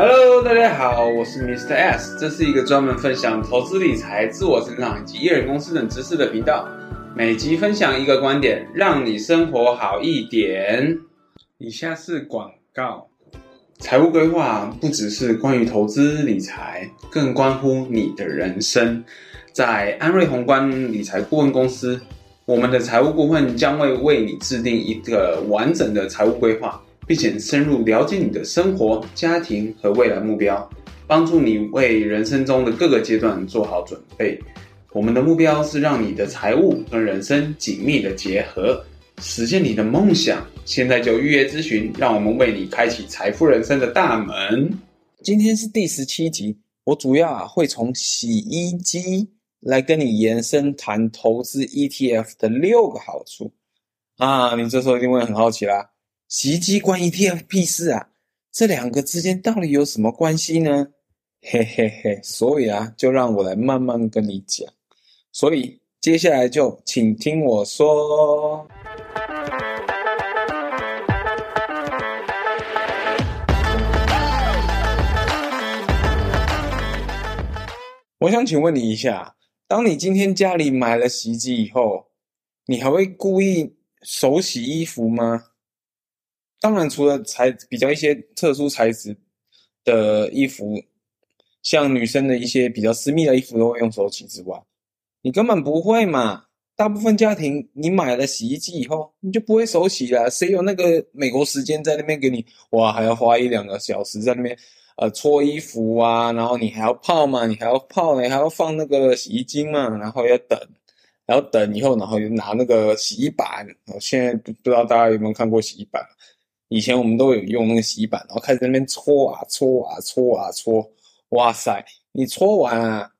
Hello，大家好，我是 Mr. S，这是一个专门分享投资理财、自我成长以及艺人公司等知识的频道。每集分享一个观点，让你生活好一点。以下是广告。财务规划不只是关于投资理财，更关乎你的人生。在安瑞宏观理财顾问公司，我们的财务顾问将会为你制定一个完整的财务规划。并且深入了解你的生活、家庭和未来目标，帮助你为人生中的各个阶段做好准备。我们的目标是让你的财务和人生紧密的结合，实现你的梦想。现在就预约咨询，让我们为你开启财富人生的大门。今天是第十七集，我主要啊会从洗衣机来跟你延伸谈投资 ETF 的六个好处啊。你这时候一定会很好奇啦。洗衣机关 ETF 屁事啊？这两个之间到底有什么关系呢？嘿嘿嘿，所以啊，就让我来慢慢跟你讲。所以接下来就请听我说。我想请问你一下，当你今天家里买了洗衣机以后，你还会故意手洗衣服吗？当然，除了材比较一些特殊材质的衣服，像女生的一些比较私密的衣服都会用手洗之外，你根本不会嘛。大部分家庭，你买了洗衣机以后，你就不会手洗了。谁有那个美国时间在那边给你？哇，还要花一两个小时在那边呃搓衣服啊，然后你还要泡嘛，你还要泡，你还要放那个洗衣精嘛，然后要等，然后等以后，然后就拿那个洗衣板。我现在不知道大家有没有看过洗衣板？以前我们都有用那个洗衣板，然后开始那边搓啊搓啊搓啊搓，哇塞！你搓完啊，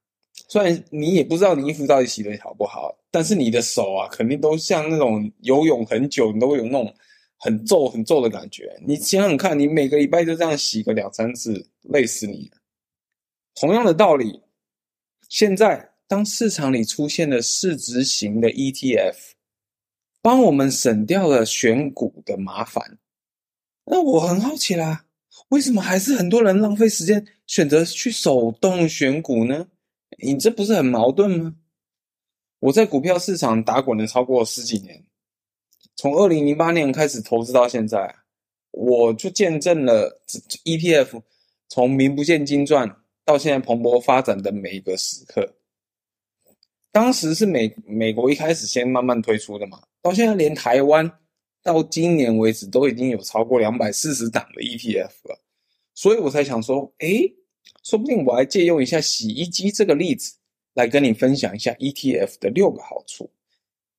虽然你也不知道你衣服到底洗得好不好，但是你的手啊，肯定都像那种游泳很久，你都会有那种很皱很皱的感觉。你想想看，你每个礼拜就这样洗个两三次，累死你。同样的道理，现在当市场里出现了市值型的 ETF，帮我们省掉了选股的麻烦。那我很好奇啦，为什么还是很多人浪费时间选择去手动选股呢？你这不是很矛盾吗？我在股票市场打滚了超过十几年，从二零零八年开始投资到现在，我就见证了 ETF 从名不见经传到现在蓬勃发展的每一个时刻。当时是美美国一开始先慢慢推出的嘛，到现在连台湾。到今年为止，都已经有超过两百四十档的 ETF 了，所以我才想说，诶，说不定我还借用一下洗衣机这个例子，来跟你分享一下 ETF 的六个好处。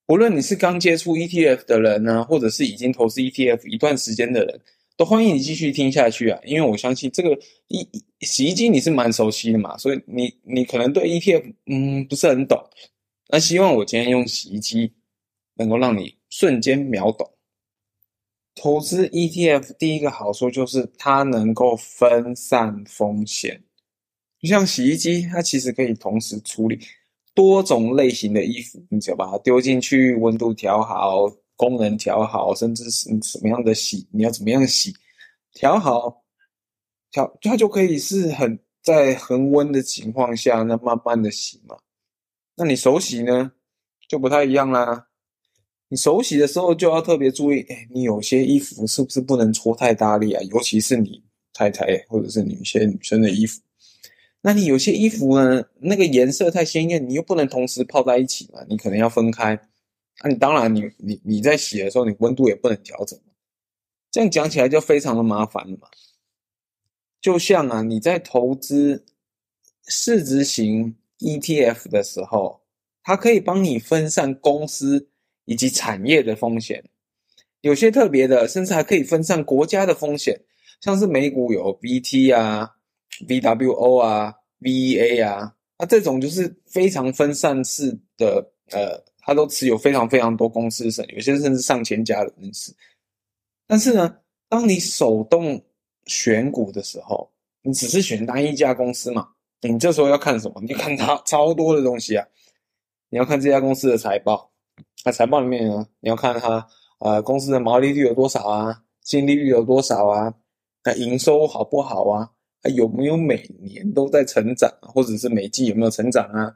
无论你是刚接触 ETF 的人呢，或者是已经投资 ETF 一段时间的人，都欢迎你继续听下去啊，因为我相信这个一洗衣机你是蛮熟悉的嘛，所以你你可能对 ETF 嗯不是很懂，那希望我今天用洗衣机能够让你瞬间秒懂。投资 ETF 第一个好处就是它能够分散风险，就像洗衣机，它其实可以同时处理多种类型的衣服，你只要把它丢进去，温度调好，功能调好，甚至是什么样的洗，你要怎么样洗，调好，调它就可以是很在恒温的情况下，那慢慢的洗嘛。那你手洗呢，就不太一样啦。你手洗的时候就要特别注意，哎，你有些衣服是不是不能搓太大力啊？尤其是你太太或者是女些女生的衣服，那你有些衣服呢，那个颜色太鲜艳，你又不能同时泡在一起嘛，你可能要分开。那、你当然你，你你你在洗的时候，你温度也不能调整，这样讲起来就非常的麻烦了嘛。就像啊，你在投资市值型 ETF 的时候，它可以帮你分散公司。以及产业的风险，有些特别的，甚至还可以分散国家的风险，像是美股有 VT 啊、VWO 啊、VEA 啊，那这种就是非常分散式的，呃，它都持有非常非常多公司的，有些甚至上千家的公司。但是呢，当你手动选股的时候，你只是选单一家公司嘛，你这时候要看什么？你看它 超多的东西啊，你要看这家公司的财报。财报里面啊，你要看它，呃，公司的毛利率有多少啊，净利率有多少啊，那营收好不好啊？它有没有每年都在成长，或者是每季有没有成长啊？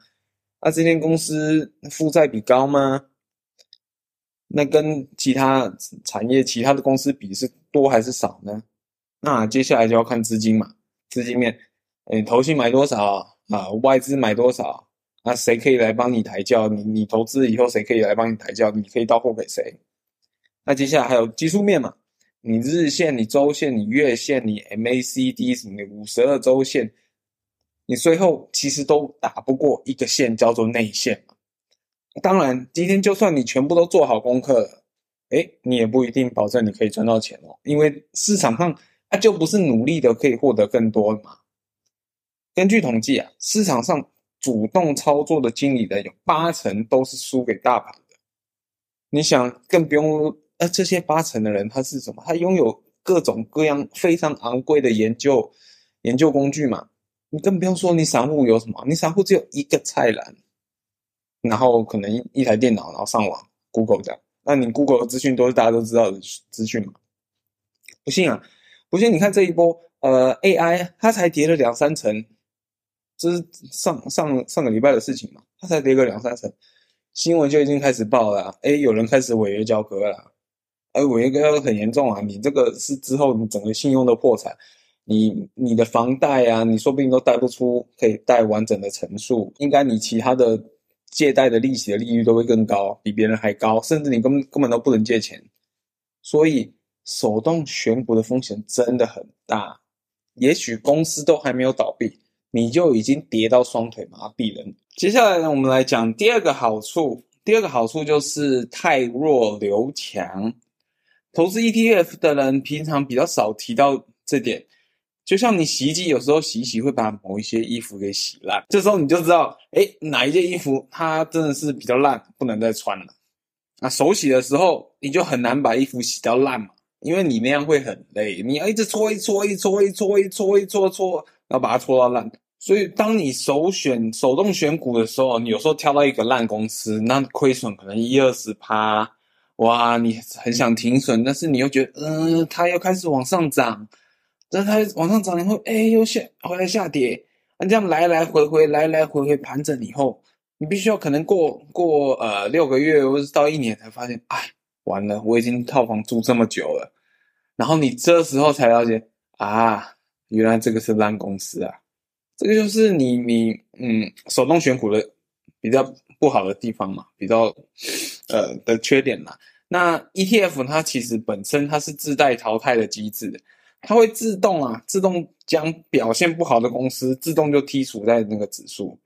那、啊、这间公司负债比高吗？那跟其他产业、其他的公司比是多还是少呢？那接下来就要看资金嘛，资金面，诶，投信买多少啊？外资买多少？那谁可以来帮你抬轿？你你投资以后，谁可以来帮你抬轿？你可以到货给谁？那接下来还有技术面嘛？你日线、你周线、你月线、你 MACD、你五十二周线，你最后其实都打不过一个线，叫做内线嘛。当然，今天就算你全部都做好功课了，诶，你也不一定保证你可以赚到钱哦，因为市场上它就不是努力的可以获得更多的嘛。根据统计啊，市场上主动操作的经理人有八成都是输给大盘的。你想，更不用，呃，这些八成的人他是什么？他拥有各种各样非常昂贵的研究研究工具嘛。你更不用说你散户有什么？你散户只有一个菜篮。然后可能一台电脑，然后上网，Google 这样。那你 Google 的资讯都是大家都知道的资讯嘛？不信啊，不信你看这一波，呃，AI 它才跌了两三成，这是上上上个礼拜的事情嘛？它才跌个两三成，新闻就已经开始报了，诶，有人开始违约交割了，而违约交割很严重啊！你这个是之后你整个信用的破产，你你的房贷啊，你说不定都贷不出可以贷完整的成数，应该你其他的。借贷的利息的利率都会更高，比别人还高，甚至你根根本都不能借钱。所以手动选股的风险真的很大。也许公司都还没有倒闭，你就已经跌到双腿麻痹了。接下来呢，我们来讲第二个好处。第二个好处就是太弱留强。投资 ETF 的人平常比较少提到这点。就像你洗衣机有时候洗洗会把某一些衣服给洗烂，这时候你就知道，哎，哪一件衣服它真的是比较烂，不能再穿了。那手洗的时候你就很难把衣服洗到烂嘛，因为你那样会很累，你要一直搓一搓一搓一搓一搓一搓搓，然后把它搓到烂。所以当你首选手动选股的时候，你有时候挑到一个烂公司，那亏损可能一二十趴，哇，你很想停损，但是你又觉得，嗯、它要开始往上涨。那它往上涨以后，哎，又下回来下跌，那这样来来回回，来来回回盘整以后，你必须要可能过过呃六个月或者到一年才发现，哎，完了，我已经套房住这么久了，然后你这时候才了解啊，原来这个是烂公司啊，这个就是你你嗯手动选股的比较不好的地方嘛，比较呃的缺点啦。那 ETF 它其实本身它是自带淘汰的机制的。它会自动啊，自动将表现不好的公司自动就剔除在那个指数，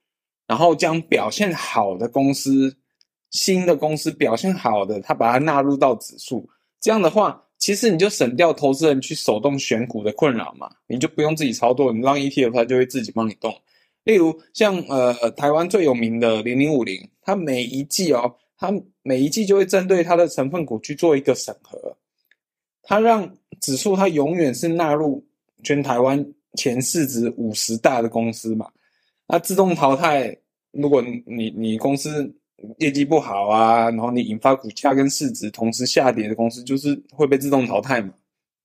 然后将表现好的公司、新的公司表现好的，它把它纳入到指数。这样的话，其实你就省掉投资人去手动选股的困扰嘛，你就不用自己操作，你让 ETF 它就会自己帮你动。例如像呃台湾最有名的零零五零，它每一季哦，它每一季就会针对它的成分股去做一个审核。它让指数它永远是纳入全台湾前市值五十大的公司嘛，那自动淘汰。如果你你公司业绩不好啊，然后你引发股价跟市值同时下跌的公司，就是会被自动淘汰嘛。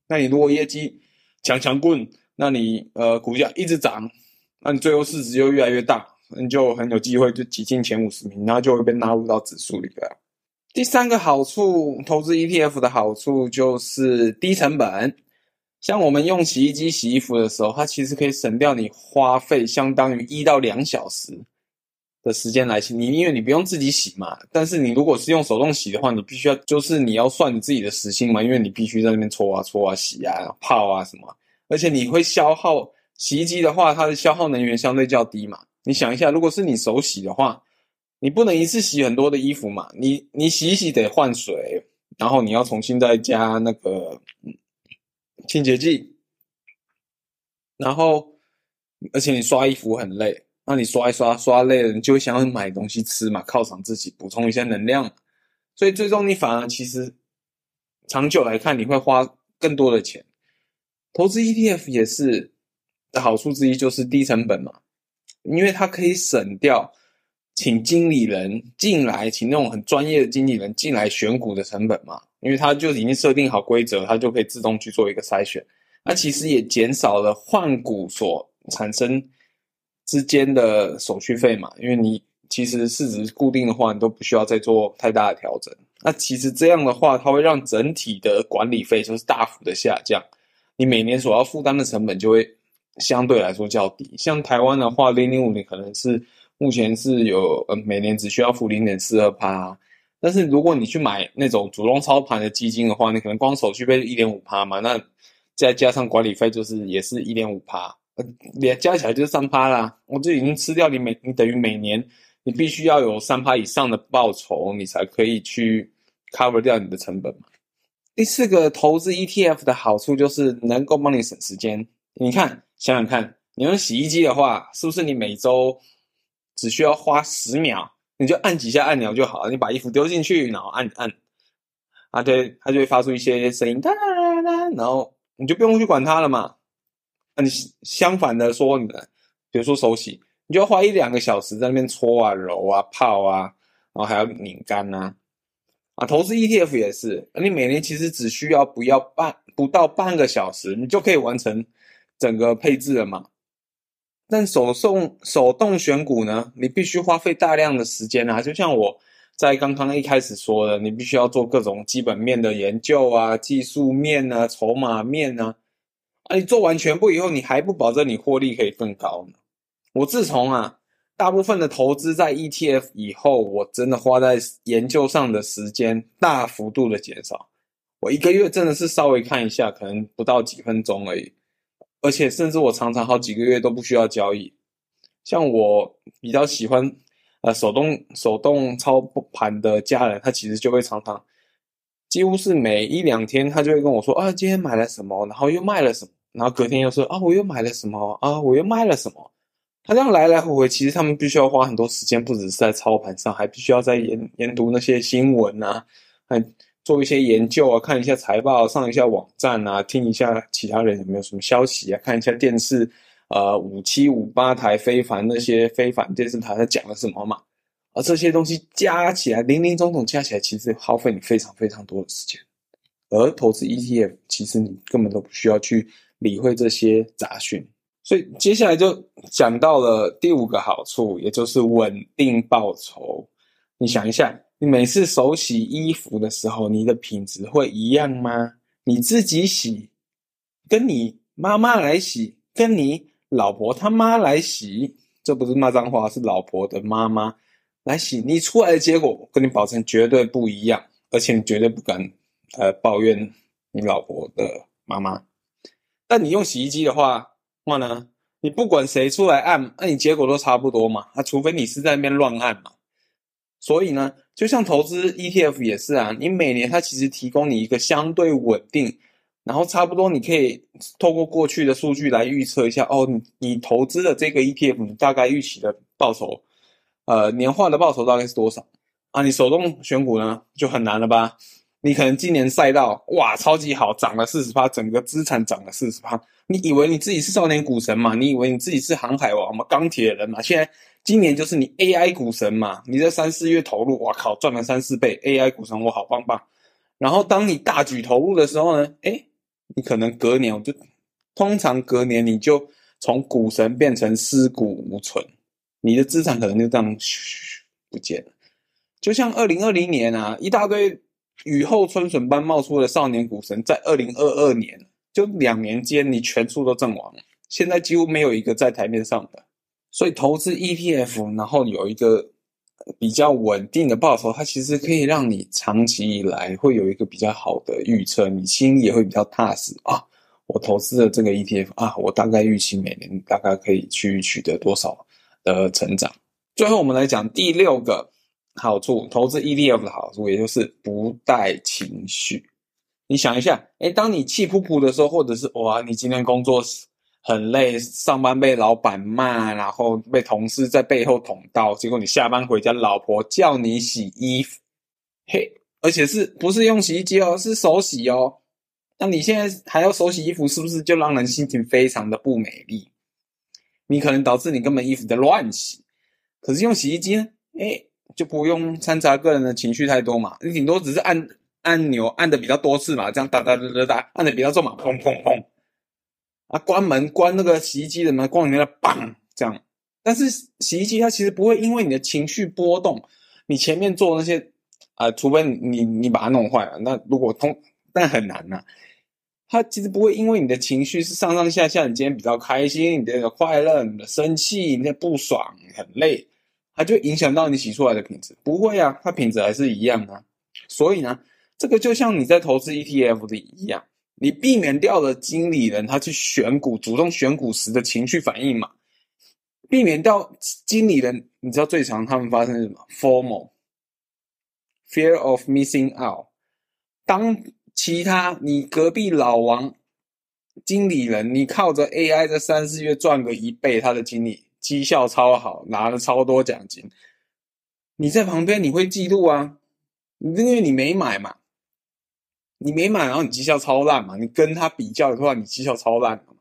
那你如果业绩强强棍，那你呃股价一直涨，那你最后市值就越来越大，你就很有机会就挤进前五十名，然后就会被纳入到指数里边。第三个好处，投资 ETF 的好处就是低成本。像我们用洗衣机洗衣服的时候，它其实可以省掉你花费相当于一到两小时的时间来洗。你因为你不用自己洗嘛，但是你如果是用手动洗的话，你必须要就是你要算你自己的时薪嘛，因为你必须在那边搓啊搓啊洗啊泡啊什么，而且你会消耗洗衣机的话，它的消耗能源相对较低嘛。你想一下，如果是你手洗的话。你不能一次洗很多的衣服嘛？你你洗一洗得换水，然后你要重新再加那个清洁剂，然后而且你刷衣服很累，那你刷一刷刷累了，你就想要买东西吃嘛，犒赏自己，补充一些能量。所以最终你反而其实长久来看，你会花更多的钱。投资 ETF 也是的好处之一，就是低成本嘛，因为它可以省掉。请经理人进来，请那种很专业的经理人进来选股的成本嘛，因为他就已经设定好规则，他就可以自动去做一个筛选。那其实也减少了换股所产生之间的手续费嘛，因为你其实市值固定的话，你都不需要再做太大的调整。那其实这样的话，它会让整体的管理费就是大幅的下降，你每年所要负担的成本就会相对来说较低。像台湾的话，零零五零可能是目前是有呃每年只需要付零点四二趴。但是如果你去买那种主动操盘的基金的话，你可能光手续费一点五趴嘛，那再加上管理费就是也是一点五趴，连加起来就是三趴啦。我就已经吃掉你每你等于每年你必须要有三趴以上的报酬，你才可以去 cover 掉你的成本。第四个投资 ETF 的好处就是能够帮你省时间。你看想想看，你用洗衣机的话，是不是你每周只需要花十秒？你就按几下按钮就好了，你把衣服丢进去，然后按按，啊对，它就会发出一些声音，哒哒哒哒，然后你就不用去管它了嘛。那你相反的说，你比如说手洗，你就要花一两个小时在那边搓啊、揉啊、泡啊，然后还要拧干呐。啊，投资 ETF 也是，你每年其实只需要不要半不到半个小时，你就可以完成整个配置了嘛。但手送手动选股呢，你必须花费大量的时间啊！就像我在刚刚一开始说的，你必须要做各种基本面的研究啊、技术面啊、筹码面啊。啊，你做完全部以后，你还不保证你获利可以更高呢？我自从啊，大部分的投资在 ETF 以后，我真的花在研究上的时间大幅度的减少。我一个月真的是稍微看一下，可能不到几分钟而已。而且甚至我常常好几个月都不需要交易，像我比较喜欢呃手动手动操盘的家人，他其实就会常常几乎是每一两天他就会跟我说啊，今天买了什么，然后又卖了什么，然后隔天又说啊，我又买了什么啊，我又卖了什么。他这样来来回回，其实他们必须要花很多时间，不只是在操盘上，还必须要在研研读那些新闻啊，还。做一些研究啊，看一下财报，上一下网站啊，听一下其他人有没有什么消息啊，看一下电视，呃，五七五八台非凡那些非凡电视台在讲了什么嘛？而这些东西加起来，零零总总加起来，其实耗费你非常非常多的时间。而投资 ETF，其实你根本都不需要去理会这些杂讯。所以接下来就讲到了第五个好处，也就是稳定报酬。你想一下。你每次手洗衣服的时候，你的品质会一样吗？你自己洗，跟你妈妈来洗，跟你老婆他妈来洗，这不是骂脏话，是老婆的妈妈来洗，你出来的结果，跟你保证绝对不一样，而且你绝对不敢呃抱怨你老婆的妈妈。但你用洗衣机的话，话呢，你不管谁出来按，那你结果都差不多嘛，啊，除非你是在那边乱按嘛。所以呢。就像投资 ETF 也是啊，你每年它其实提供你一个相对稳定，然后差不多你可以透过过去的数据来预测一下哦，你你投资的这个 ETF 你大概预期的报酬，呃，年化的报酬大概是多少啊？你手动选股呢就很难了吧？你可能今年赛道哇超级好，涨了四十趴，整个资产涨了四十趴，你以为你自己是少年股神嘛？你以为你自己是航海王嘛？钢铁人嘛？现在。今年就是你 AI 股神嘛，你在三四月投入，哇靠，赚了三四倍，AI 股神我好棒棒。然后当你大举投入的时候呢，诶，你可能隔年我就，通常隔年你就从股神变成尸骨无存，你的资产可能就这样嘘不见了。就像二零二零年啊，一大堆雨后春笋般冒出的少年股神，在二零二二年就两年间，你全数都阵亡了，现在几乎没有一个在台面上的。所以投资 ETF，然后有一个比较稳定的报酬，它其实可以让你长期以来会有一个比较好的预测，你心也会比较踏实啊。我投资的这个 ETF 啊，我大概预期每年大概可以去取得多少的成长。最后我们来讲第六个好处，投资 ETF 的好处，也就是不带情绪。你想一下，诶，当你气噗噗的时候，或者是哇，你今天工作。很累，上班被老板骂，然后被同事在背后捅刀，结果你下班回家，老婆叫你洗衣服，嘿，而且是不是用洗衣机哦，是手洗哦。那你现在还要手洗衣服，是不是就让人心情非常的不美丽？你可能导致你根本衣服在乱洗。可是用洗衣机呢，诶，就不用掺杂个人的情绪太多嘛，你顶多只是按按钮按的比较多次嘛，这样哒哒哒哒哒，按的比较重嘛，砰砰砰。啊，关门关那个洗衣机的门，关门，砰这样。但是洗衣机它其实不会因为你的情绪波动，你前面做那些啊、除非你你把它弄坏了，那如果通，但很难呐、它其实不会因为你的情绪是上上下下，你今天比较开心，你的快乐，你的生气，你的不爽，很累，它就影响到你洗出来的品质。不会啊，它品质还是一样啊。所以呢，这个就像你在投资 ETF 的一样，你避免掉了经理人他去选股、主动选股时的情绪反应嘛，避免掉经理人，你知道最常他们发生什么？FOMO，Fear of Missing Out，当。其他，你隔壁老王经理人，你靠着 AI 在三四月赚个一倍，他的经理绩效超好，拿了超多奖金。你在旁边你会嫉妒啊？因为你没买嘛，你没买，然后你绩效超烂嘛，你跟他比较的话，你绩效超烂嘛，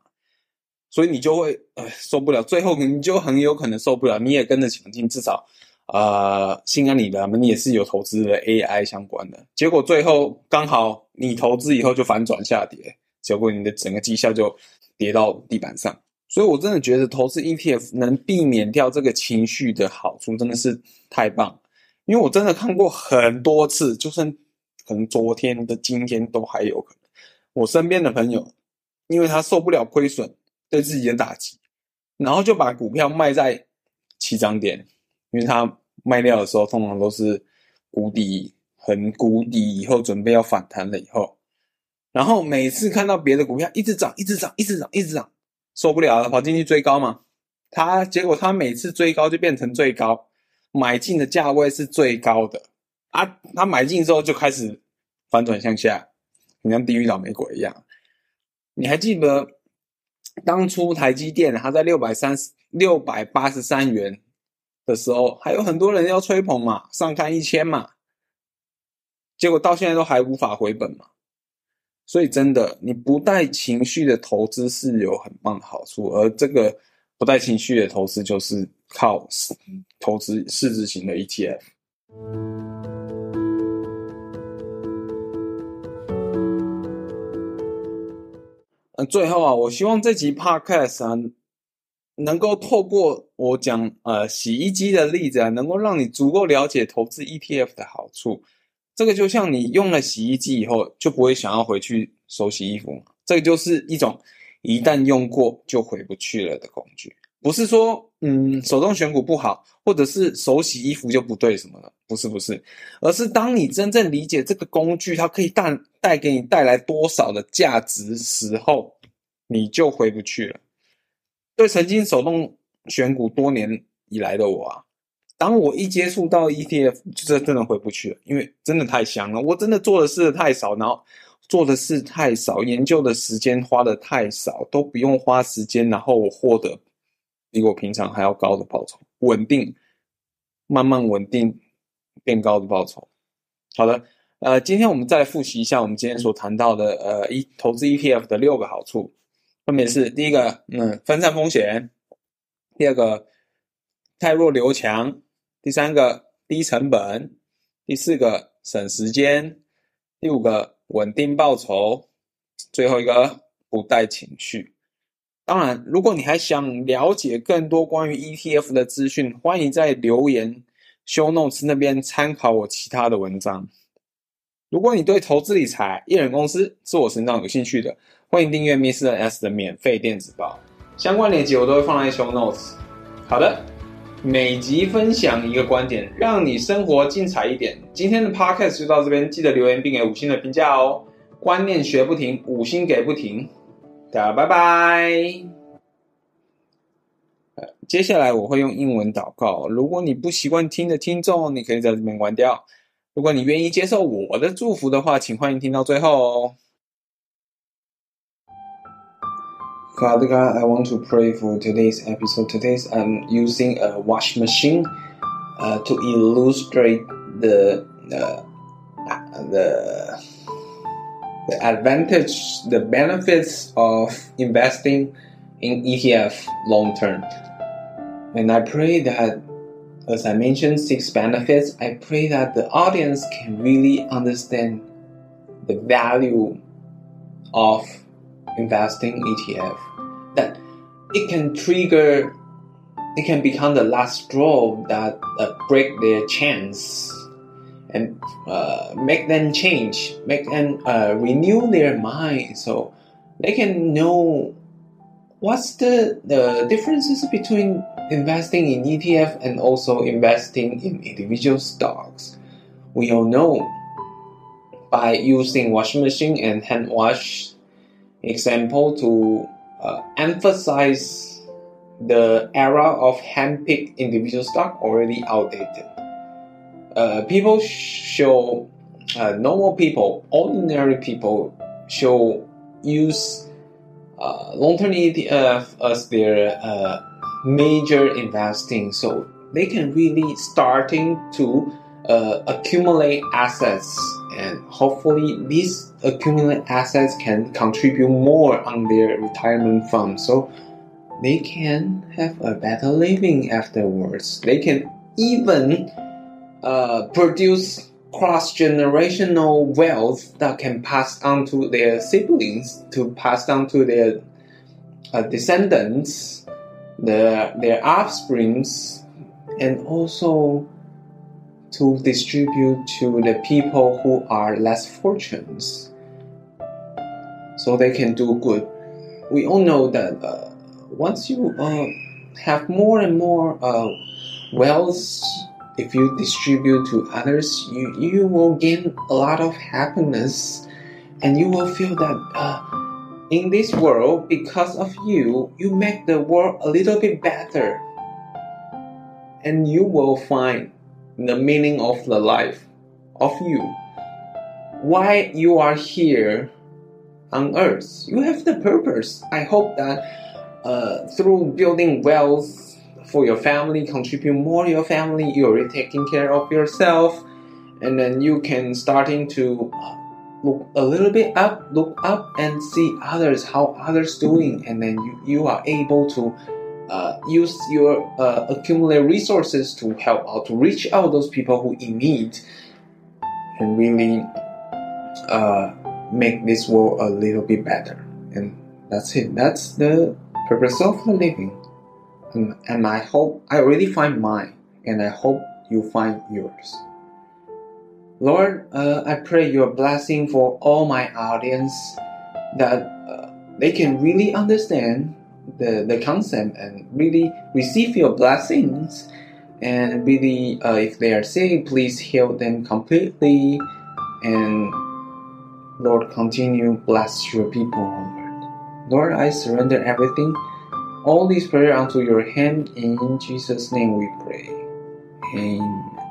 所以你就会呃受不了，最后你就很有可能受不了，你也跟着抢进，至少。呃，心安理得，你也是有投资的 AI 相关的，结果最后刚好你投资以后就反转下跌，结果你的整个绩效就跌到地板上。所以我真的觉得投资 ETF 能避免掉这个情绪的好处，真的是太棒。因为我真的看过很多次，就算可能昨天的今天都还有可能。我身边的朋友，因为他受不了亏损对自己的打击，然后就把股票卖在起涨点，因为他。卖掉的时候，通常都是谷底，很谷底以后准备要反弹了以后，然后每次看到别的股票一直涨，一直涨，一直涨，一直涨，受不了了，跑进去追高嘛。他结果他每次追高就变成最高，买进的价位是最高的啊。他买进之后就开始反转向下，很像地狱倒霉鬼一样。你还记得当初台积电它在六百三十六百八十三元？的时候，还有很多人要吹捧嘛，上看一千嘛，结果到现在都还无法回本嘛。所以真的，你不带情绪的投资是有很棒的好处，而这个不带情绪的投资就是靠投资市值型的 ETF。嗯，最后啊，我希望这集 Podcast 啊。能够透过我讲呃洗衣机的例子啊，能够让你足够了解投资 ETF 的好处。这个就像你用了洗衣机以后就不会想要回去手洗衣服。这个就是一种一旦用过就回不去了的工具。不是说嗯手动选股不好，或者是手洗衣服就不对什么的，不是不是，而是当你真正理解这个工具它可以带带给你带来多少的价值时候，你就回不去了。对曾经手动选股多年以来的我啊，当我一接触到 ETF，就真的回不去了，因为真的太香了。我真的做的事太少，然后做的事太少，研究的时间花的太少，都不用花时间，然后我获得比我平常还要高的报酬，稳定，慢慢稳定变高的报酬。好的，呃，今天我们再复习一下我们今天所谈到的，呃，一投资 ETF 的六个好处。分别是第一个，嗯，分散风险；第二个，汰弱留强；第三个，低成本；第四个，省时间；第五个，稳定报酬；最后一个，不带情绪。当然，如果你还想了解更多关于 ETF 的资讯，欢迎在留言 show notes 那边参考我其他的文章。如果你对投资理财、一人公司、自我成长有兴趣的，欢迎订阅 Mr. S 的免费电子报，相关链接我都会放在 show notes。好的，每集分享一个观点，让你生活精彩一点。今天的 podcast 就到这边，记得留言并给五星的评价哦。观念学不停，五星给不停。大家拜拜。接下来我会用英文祷告，如果你不习惯听的听众，你可以在这边关掉。如果你愿意接受我的祝福的话，请欢迎听到最后哦。God, I want to pray for today's episode. Today's I'm using a wash machine uh, to illustrate the the the the advantage, the benefits of investing in ETF long term. And I pray that, as I mentioned, six benefits. I pray that the audience can really understand the value of investing ETF it can trigger, it can become the last straw that uh, break their chance and uh, make them change, make them uh, renew their mind so they can know what's the, the differences between investing in ETF and also investing in individual stocks. We all know by using washing machine and hand wash example to uh, emphasize the era of hand-picked individual stock already outdated. Uh, people show uh, normal people, ordinary people show use uh, long-term ETF as their uh, major investing, so they can really starting to uh, accumulate assets, and hopefully these accumulated assets can contribute more on their retirement fund, so they can have a better living afterwards. They can even uh, produce cross generational wealth that can pass on to their siblings, to pass on to their uh, descendants, their their offsprings, and also to distribute to the people who are less fortunate, so they can do good. We all know that uh, once you uh, have more and more uh, wealth if you distribute to others, you, you will gain a lot of happiness and you will feel that uh, in this world, because of you, you make the world a little bit better. And you will find the meaning of the life of you. Why you are here on earth. You have the purpose. I hope that uh, through building wealth for your family, contribute more to your family. You're taking care of yourself, and then you can starting to look a little bit up, look up, and see others how others doing, and then you you are able to. Uh, use your uh, resources to help out to reach out those people who in need and really uh, make this world a little bit better. And that's it. That's the purpose of the living. And, and I hope I already find mine, and I hope you find yours. Lord, uh, I pray your blessing for all my audience that uh, they can really understand the, the concept and really receive your blessings. And really, uh, if they are sick, please heal them completely. And Lord, continue bless your people, Lord. Lord, I surrender everything all these prayer unto your hand. In Jesus' name we pray. Amen.